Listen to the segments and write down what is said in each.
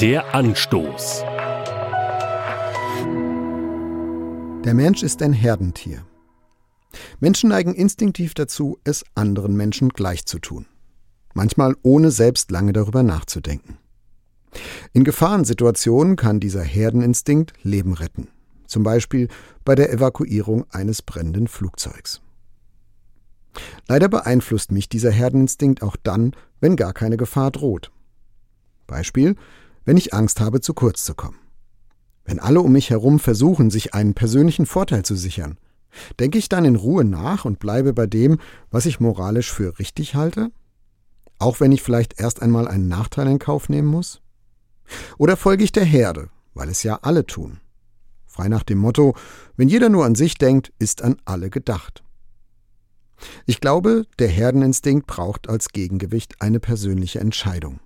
Der Anstoß. Der Mensch ist ein Herdentier. Menschen neigen instinktiv dazu, es anderen Menschen gleich zu tun. Manchmal ohne selbst lange darüber nachzudenken. In Gefahrensituationen kann dieser Herdeninstinkt Leben retten. Zum Beispiel bei der Evakuierung eines brennenden Flugzeugs. Leider beeinflusst mich dieser Herdeninstinkt auch dann, wenn gar keine Gefahr droht. Beispiel, wenn ich Angst habe, zu kurz zu kommen. Wenn alle um mich herum versuchen, sich einen persönlichen Vorteil zu sichern, denke ich dann in Ruhe nach und bleibe bei dem, was ich moralisch für richtig halte? Auch wenn ich vielleicht erst einmal einen Nachteil in Kauf nehmen muss? Oder folge ich der Herde, weil es ja alle tun? Frei nach dem Motto, wenn jeder nur an sich denkt, ist an alle gedacht. Ich glaube, der Herdeninstinkt braucht als Gegengewicht eine persönliche Entscheidung,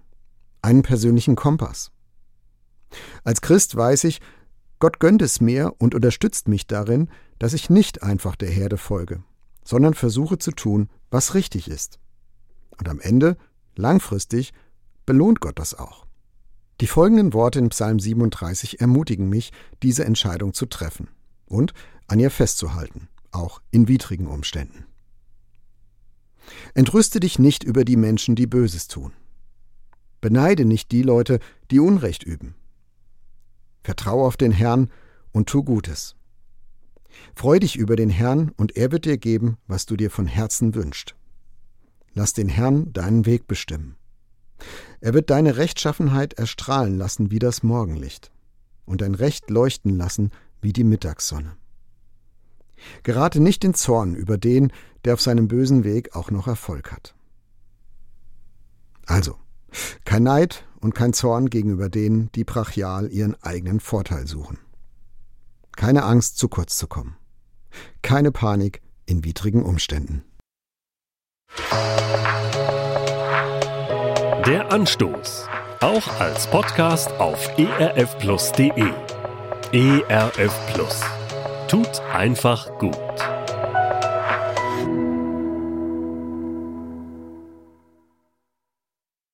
einen persönlichen Kompass. Als Christ weiß ich, Gott gönnt es mir und unterstützt mich darin, dass ich nicht einfach der Herde folge, sondern versuche zu tun, was richtig ist. Und am Ende, langfristig, belohnt Gott das auch. Die folgenden Worte in Psalm 37 ermutigen mich, diese Entscheidung zu treffen und an ihr festzuhalten, auch in widrigen Umständen. Entrüste dich nicht über die Menschen, die Böses tun. Beneide nicht die Leute, die Unrecht üben. Vertrau auf den Herrn und tu Gutes. Freu dich über den Herrn, und er wird dir geben, was du dir von Herzen wünschst. Lass den Herrn deinen Weg bestimmen. Er wird deine Rechtschaffenheit erstrahlen lassen wie das Morgenlicht und dein Recht leuchten lassen wie die Mittagssonne. Gerate nicht in Zorn über den, der auf seinem bösen Weg auch noch Erfolg hat. Also, kein Neid und kein Zorn gegenüber denen, die brachial ihren eigenen Vorteil suchen. Keine Angst, zu kurz zu kommen. Keine Panik in widrigen Umständen. Der Anstoß. Auch als Podcast auf erfplus.de. ERF Plus. Tut einfach gut.